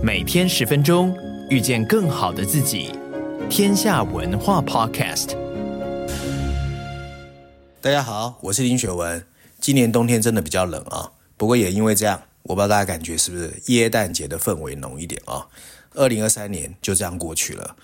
每天十分钟，遇见更好的自己。天下文化 Podcast。大家好，我是林雪文。今年冬天真的比较冷啊，不过也因为这样，我不知道大家感觉是不是耶诞节的氛围浓一点啊？二零二三年就这样过去了，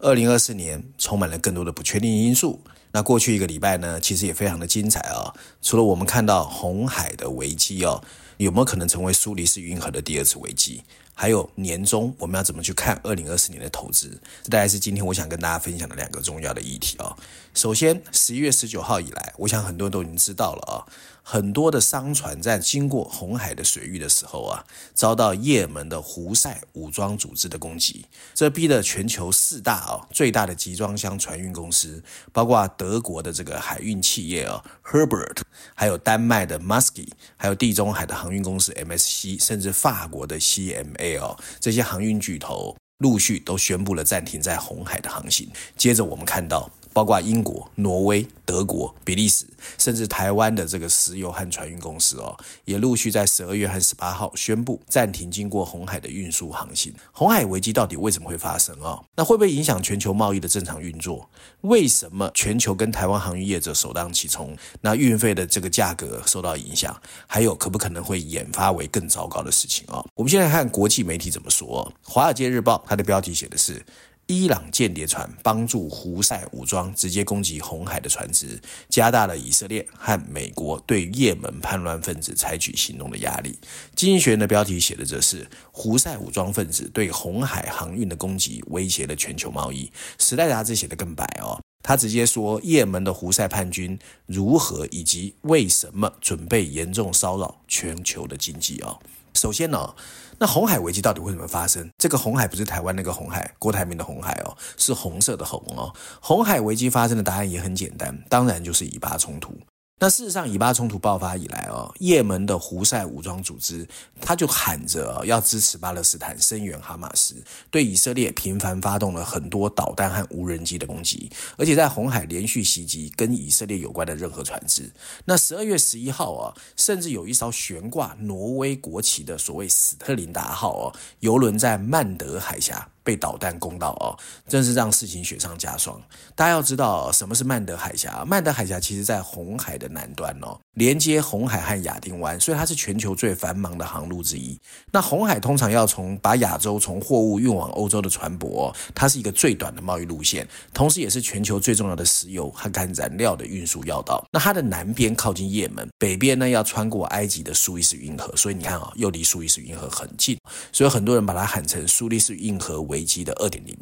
二零二四年充满了更多的不确定因素。那过去一个礼拜呢，其实也非常的精彩啊。除了我们看到红海的危机哦，有没有可能成为苏黎世运河的第二次危机？还有年终我们要怎么去看二零二四年的投资？这大概是今天我想跟大家分享的两个重要的议题哦。首先，十一月十九号以来，我想很多人都已经知道了啊。很多的商船在经过红海的水域的时候啊，遭到也门的胡塞武装组织的攻击，这逼得全球四大啊最大的集装箱船运公司，包括德国的这个海运企业啊 Herbert，还有丹麦的 Musky，还有地中海的航运公司 MSC，甚至法国的 CMA 哦，这些航运巨头陆续都宣布了暂停在红海的航行。接着我们看到。包括英国、挪威、德国、比利时，甚至台湾的这个石油和船运公司哦，也陆续在十二月和十八号宣布暂停经过红海的运输航行。红海危机到底为什么会发生啊？那会不会影响全球贸易的正常运作？为什么全球跟台湾航运业者首当其冲？那运费的这个价格受到影响，还有可不可能会演发为更糟糕的事情啊？我们现在看国际媒体怎么说。《华尔街日报》它的标题写的是。伊朗间谍船帮助胡塞武装直接攻击红海的船只，加大了以色列和美国对也门叛乱分子采取行动的压力。经济学人的标题写的则是胡塞武装分子对红海航运的攻击威胁了全球贸易。时代杂志写得更白哦，他直接说也门的胡塞叛军如何以及为什么准备严重骚扰全球的经济哦。首先呢。那红海危机到底为什么发生？这个红海不是台湾那个红海，郭台铭的红海哦，是红色的红哦。红海危机发生的答案也很简单，当然就是以巴冲突。那事实上，以巴冲突爆发以来哦，也门的胡塞武装组织他就喊着要支持巴勒斯坦，声援哈马斯，对以色列频繁发动了很多导弹和无人机的攻击，而且在红海连续袭击跟以色列有关的任何船只。那十二月十一号啊，甚至有一艘悬挂挪威国旗的所谓史特林达号哦，游轮在曼德海峡。被导弹攻到哦，真是让事情雪上加霜。大家要知道什么是曼德海峡？曼德海峡其实在红海的南端哦，连接红海和亚丁湾，所以它是全球最繁忙的航路之一。那红海通常要从把亚洲从货物运往欧洲的船舶，它是一个最短的贸易路线，同时也是全球最重要的石油和干燃料的运输要道。那它的南边靠近也门，北边呢要穿过埃及的苏伊士运河，所以你看啊，又离苏伊士运河很近，所以很多人把它喊成苏伊士运河危机的二点零。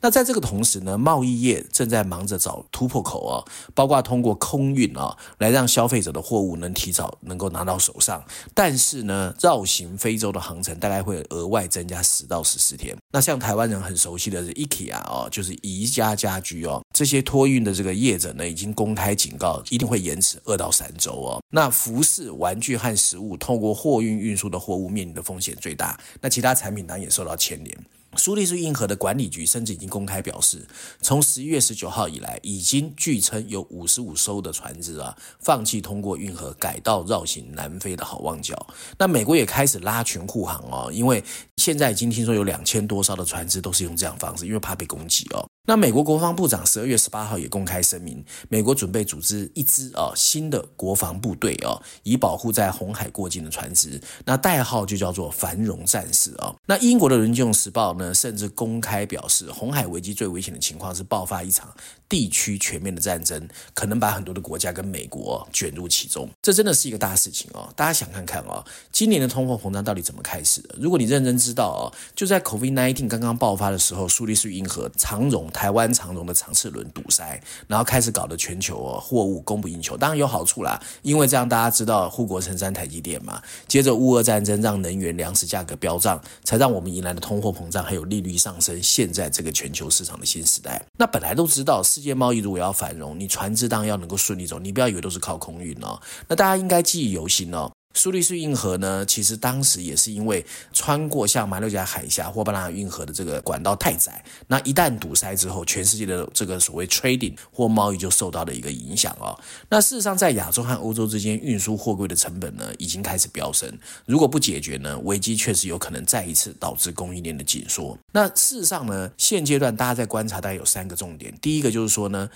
那在这个同时呢，贸易业正在忙着找突破口啊，包括通过空运啊，来让消费者的货物能提早能够拿到手上。但是呢，绕行非洲的航程大概会额外增加十到十四天。那像台湾人很熟悉的 IKEA 哦，就是宜家家居哦，这些托运的这个业者呢，已经公开警告，一定会延迟二到三周哦。那服饰、玩具和食物透过货运运输的货物面临的风险最大，那其他产品当然也受到牵连。苏黎世运河的管理局甚至已经公开表示，从十一月十九号以来，已经据称有五十五艘的船只啊，放弃通过运河，改道绕行南非的好望角。那美国也开始拉群护航哦，因为现在已经听说有两千多艘的船只都是用这样方式，因为怕被攻击哦。那美国国防部长十二月十八号也公开声明，美国准备组织一支啊新的国防部队啊，以保护在红海过境的船只。那代号就叫做繁荣战士啊。那英国的《伦金时报》呢，甚至公开表示，红海危机最危险的情况是爆发一场地区全面的战争，可能把很多的国家跟美国卷入其中。这真的是一个大事情哦。大家想看看哦，今年的通货膨胀到底怎么开始的？如果你认真知道哦，就在 COVID-19 刚刚爆发的时候，苏黎世运河长荣。台湾长荣的长次轮堵塞，然后开始搞得全球哦货物供不应求，当然有好处啦，因为这样大家知道护国神山台积电嘛。接着乌俄战争让能源粮食价格飙涨，才让我们迎来的通货膨胀还有利率上升。现在这个全球市场的新时代，那本来都知道世界贸易如果要繁荣，你船只当然要能够顺利走，你不要以为都是靠空运哦。那大家应该记忆犹新哦。苏黎世运河呢，其实当时也是因为穿过像马六甲海峡或巴拿运河的这个管道太窄，那一旦堵塞之后，全世界的这个所谓 trading 或贸易就受到了一个影响哦。那事实上，在亚洲和欧洲之间运输货柜的成本呢，已经开始飙升。如果不解决呢，危机确实有可能再一次导致供应链的紧缩。那事实上呢，现阶段大家在观察，大概有三个重点。第一个就是说呢。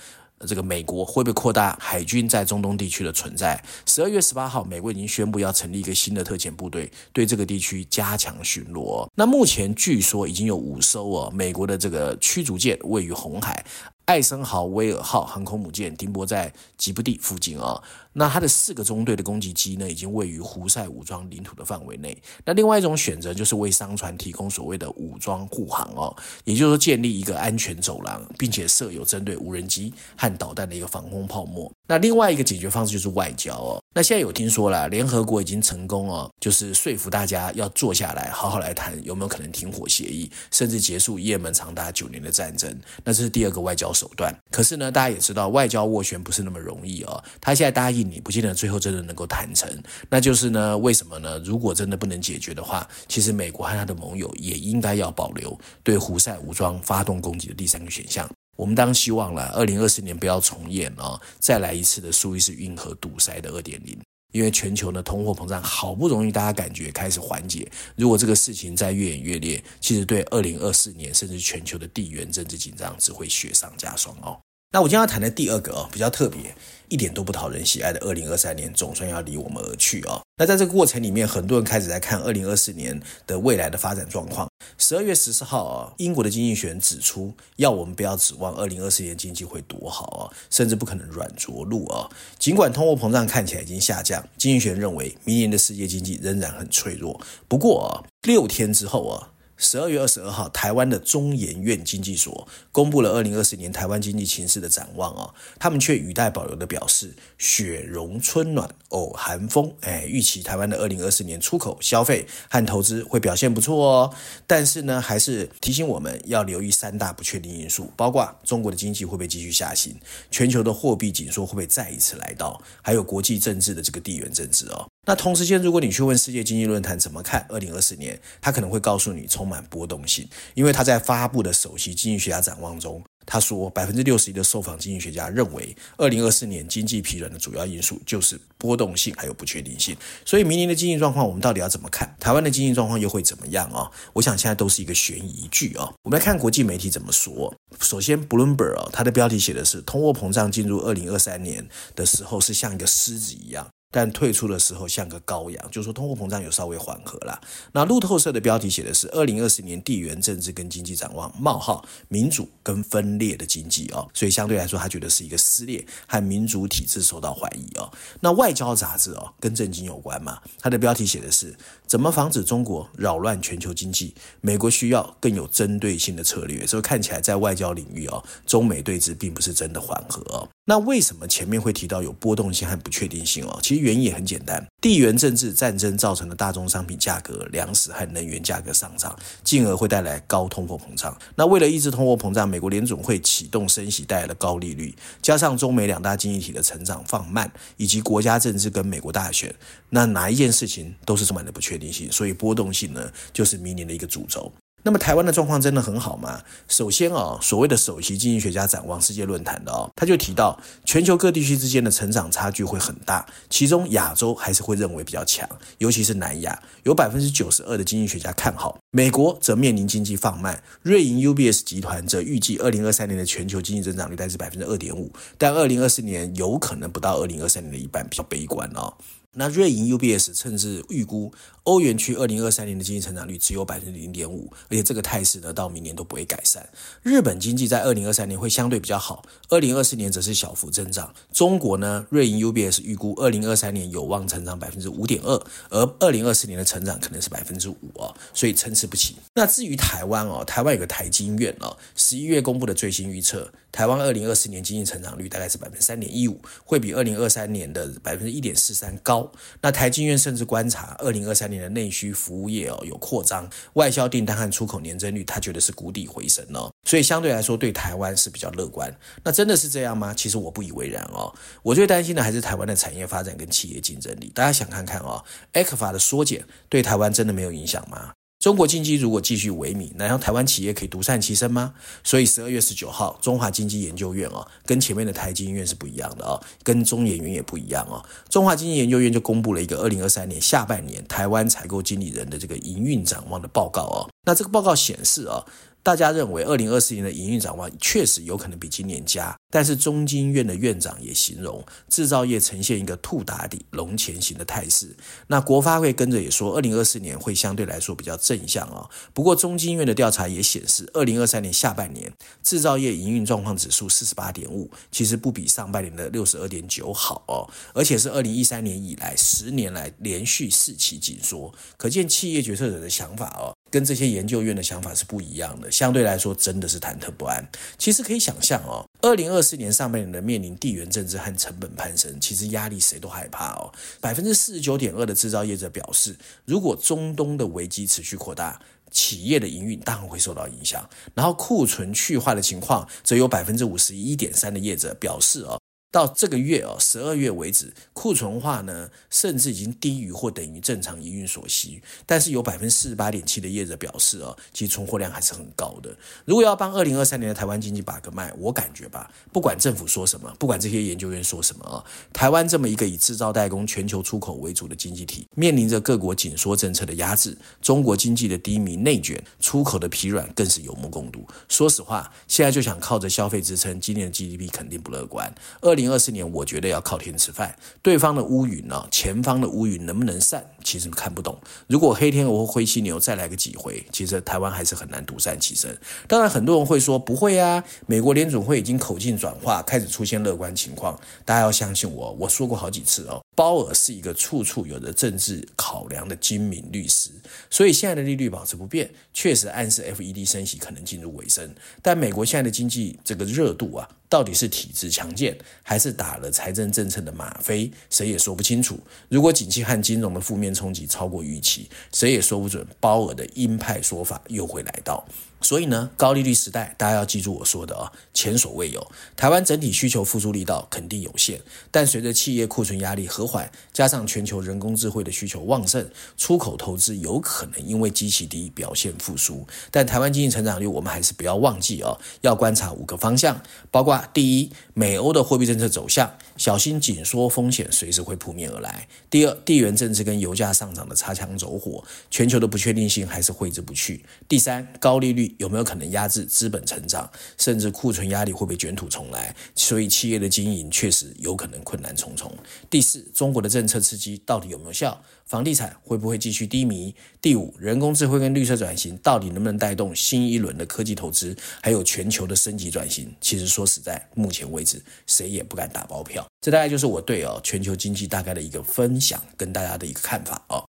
这个美国会不会扩大海军在中东地区的存在？十二月十八号，美国已经宣布要成立一个新的特遣部队，对这个地区加强巡逻。那目前据说已经有五艘哦，美国的这个驱逐舰位于红海。艾森豪威尔号航空母舰停泊在吉布地附近啊，那它的四个中队的攻击机呢，已经位于胡塞武装领土的范围内。那另外一种选择就是为商船提供所谓的武装护航哦，也就是说建立一个安全走廊，并且设有针对无人机和导弹的一个防空泡沫。那另外一个解决方式就是外交哦。那现在有听说了，联合国已经成功哦，就是说服大家要坐下来好好来谈有没有可能停火协议，甚至结束也门长达九年的战争。那这是第二个外交手段，可是呢，大家也知道外交斡旋不是那么容易哦。他现在答应你，不见得最后真的能够谈成。那就是呢，为什么呢？如果真的不能解决的话，其实美国和他的盟友也应该要保留对胡塞武装发动攻击的第三个选项。我们当然希望了，二零二四年不要重演哦，再来一次的苏伊士运河堵塞的二点零。因为全球的通货膨胀好不容易大家感觉开始缓解，如果这个事情再越演越烈，其实对二零二四年甚至全球的地缘政治紧张只会雪上加霜哦。那我今天要谈的第二个哦，比较特别，一点都不讨人喜爱的二零二三年总算要离我们而去哦。那在这个过程里面，很多人开始在看二零二四年的未来的发展状况。十二月十四号啊，英国的经济学人指出，要我们不要指望二零二四年经济会多好啊，甚至不可能软着陆啊。尽管通货膨胀看起来已经下降，经济学人认为明年的世界经济仍然很脆弱。不过啊，六天之后啊。十二月二十二号，台湾的中研院经济所公布了二零二四年台湾经济情势的展望啊，他们却语带保留的表示，雪融春暖偶寒风，哎，预期台湾的二零二四年出口、消费和投资会表现不错哦。但是呢，还是提醒我们要留意三大不确定因素，包括中国的经济会不会继续下行，全球的货币紧缩会不会再一次来到，还有国际政治的这个地缘政治哦。那同时间，如果你去问世界经济论坛怎么看二零二四年，他可能会告诉你充满波动性，因为他在发布的首席经济学家展望中，他说百分之六十一的受访经济学家认为，二零二四年经济疲软的主要因素就是波动性还有不确定性。所以明年的经济状况，我们到底要怎么看？台湾的经济状况又会怎么样啊？我想现在都是一个悬疑剧啊。我们来看国际媒体怎么说。首先，Bloomberg 啊，它的标题写的是通货膨胀进入二零二三年的时候是像一个狮子一样。但退出的时候像个羔羊，就是说通货膨胀有稍微缓和了。那路透社的标题写的是“二零二四年地缘政治跟经济展望：冒号民主跟分裂的经济”哦，所以相对来说，他觉得是一个撕裂和民主体制受到怀疑哦。那外交杂志哦，跟政经有关嘛，它的标题写的是“怎么防止中国扰乱全球经济？美国需要更有针对性的策略”。所以看起来在外交领域哦，中美对峙并不是真的缓和哦。那为什么前面会提到有波动性和不确定性哦？其实原因也很简单，地缘政治战争造成的大宗商品价格、粮食和能源价格上涨，进而会带来高通货膨胀。那为了抑制通货膨胀，美国联总会启动升息，带来了高利率，加上中美两大经济体的成长放慢，以及国家政治跟美国大选，那哪一件事情都是充满了不确定性，所以波动性呢，就是明年的一个主轴。那么台湾的状况真的很好吗？首先啊，所谓的首席经济学家展望世界论坛的哦，他就提到全球各地区之间的成长差距会很大，其中亚洲还是会认为比较强，尤其是南亚，有百分之九十二的经济学家看好，美国则面临经济放慢，瑞银 UBS 集团则预计二零二三年的全球经济增长率大概是百分之二点五，但二零二四年有可能不到二零二三年的一半，比较悲观哦。那瑞银 UBS 甚至预估欧元区二零二三年的经济成长率只有百分之零点五，而且这个态势呢，到明年都不会改善。日本经济在二零二三年会相对比较好，二零二四年则是小幅增长。中国呢，瑞银 UBS 预估二零二三年有望成长百分之五点二，而二零二四年的成长可能是百分之五哦，所以参差不齐。那至于台湾哦，台湾有个台经院哦，十一月公布的最新预测，台湾二零二四年经济成长率大概是百分之三点一五，会比二零二三年的百分之一点四三高。那台经院甚至观察，二零二三年的内需服务业哦有扩张，外销订单和出口年增率，他觉得是谷底回升哦。所以相对来说，对台湾是比较乐观。那真的是这样吗？其实我不以为然哦。我最担心的还是台湾的产业发展跟企业竞争力。大家想看看哦，ECFA 的缩减对台湾真的没有影响吗？中国经济如果继续萎靡，难道台湾企业可以独善其身吗？所以十二月十九号，中华经济研究院哦，跟前面的台经院是不一样的哦，跟中研院也不一样哦。中华经济研究院就公布了一个二零二三年下半年台湾采购经理人的这个营运展望的报告哦。那这个报告显示哦。大家认为，二零二四年的营运展望确实有可能比今年佳，但是中经院的院长也形容制造业呈现一个兔打底、龙前行的态势。那国发会跟着也说，二零二四年会相对来说比较正向哦。不过中经院的调查也显示，二零二三年下半年制造业营运状况指数四十八点五，其实不比上半年的六十二点九好哦，而且是二零一三年以来十年来连续四期紧缩，可见企业决策者的想法哦。跟这些研究院的想法是不一样的，相对来说真的是忐忑不安。其实可以想象哦，二零二四年上半年的面临地缘政治和成本攀升，其实压力谁都害怕哦。百分之四十九点二的制造业者表示，如果中东的危机持续扩大，企业的营运当然会受到影响。然后库存去化的情况，则有百分之五十一点三的业者表示哦。到这个月哦，十二月为止，库存化呢，甚至已经低于或等于正常营运所需。但是有百分之四十八点七的业者表示哦，其实存货量还是很高的。如果要帮二零二三年的台湾经济把个脉，我感觉吧，不管政府说什么，不管这些研究员说什么啊，台湾这么一个以制造代工、全球出口为主的经济体，面临着各国紧缩政策的压制，中国经济的低迷内卷，出口的疲软，更是有目共睹。说实话，现在就想靠着消费支撑，今年的 GDP 肯定不乐观。二零二四年，我觉得要靠天吃饭。对方的乌云呢、前方的乌云能不能散？其实看不懂。如果黑天鹅或灰犀牛再来个几回，其实台湾还是很难独善其身。当然，很多人会说不会啊。美国联准会已经口径转化，开始出现乐观情况。大家要相信我，我说过好几次哦。鲍尔是一个处处有着政治考量的精明律师，所以现在的利率保持不变，确实暗示 FED 升息可能进入尾声。但美国现在的经济这个热度啊，到底是体质强健，还是打了财政政策的吗啡？谁也说不清楚。如果景气和金融的负面冲击超过预期，谁也说不准鲍尔的鹰派说法又会来到。所以呢，高利率时代，大家要记住我说的啊，前所未有。台湾整体需求复苏力道肯定有限，但随着企业库存压力和缓，加上全球人工智慧的需求旺盛，出口投资有可能因为基期低表现复苏。但台湾经济成长率，我们还是不要忘记哦，要观察五个方向，包括第一，美欧的货币政策走向。小心紧缩风险随时会扑面而来。第二，地缘政治跟油价上涨的擦枪走火，全球的不确定性还是挥之不去。第三，高利率有没有可能压制资本成长，甚至库存压力会被卷土重来？所以企业的经营确实有可能困难重重。第四，中国的政策刺激到底有没有效？房地产会不会继续低迷？第五，人工智慧跟绿色转型到底能不能带动新一轮的科技投资？还有全球的升级转型？其实说实在，目前为止谁也不敢打包票。这大概就是我对哦全球经济大概的一个分享，跟大家的一个看法哦。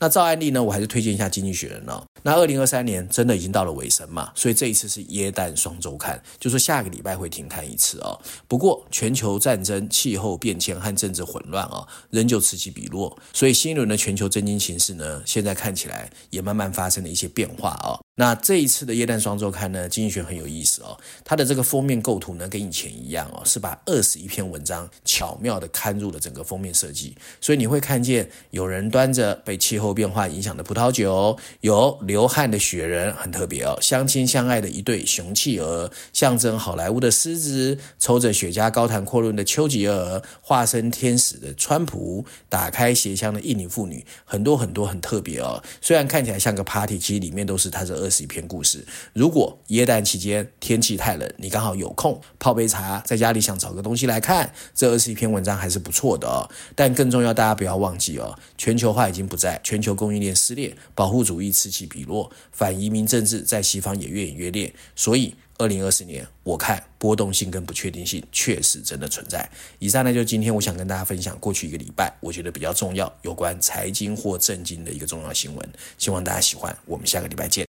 那照案例呢，我还是推荐一下《经济学人》哦。那二零二三年真的已经到了尾声嘛，所以这一次是耶诞双周刊，就说下个礼拜会停刊一次哦。不过全球战争、气候变迁和政治混乱哦，仍旧此起彼落，所以新一轮的全球政经形势呢，现在看起来也慢慢发生了一些变化哦。那这一次的耶诞双周刊呢，经济学很有意思哦，它的这个封面构图呢，跟以前一样哦，是把二十一篇文章巧妙地刊入了整个封面设计，所以你会看见有人端着被气候变化影响的葡萄酒，有流汗的雪人，很特别哦，相亲相爱的一对熊企鹅，象征好莱坞的狮子，抽着雪茄高谈阔论的丘吉尔，化身天使的川普，打开鞋箱的印尼妇女，很多很多很特别哦，虽然看起来像个 party，其实里面都是他这二十一篇故事。如果耶诞期间天气太冷，你刚好有空泡杯茶，在家里想找个东西来看，这二十一篇文章还是不错的哦。但更重要，大家不要忘记哦，全球化已经不在，全球供应链撕裂，保护主义此起彼落，反移民政治在西方也越演越烈。所以，二零二四年我看波动性跟不确定性确实真的存在。以上呢，就今天我想跟大家分享过去一个礼拜我觉得比较重要有关财经或政经的一个重要新闻，希望大家喜欢。我们下个礼拜见。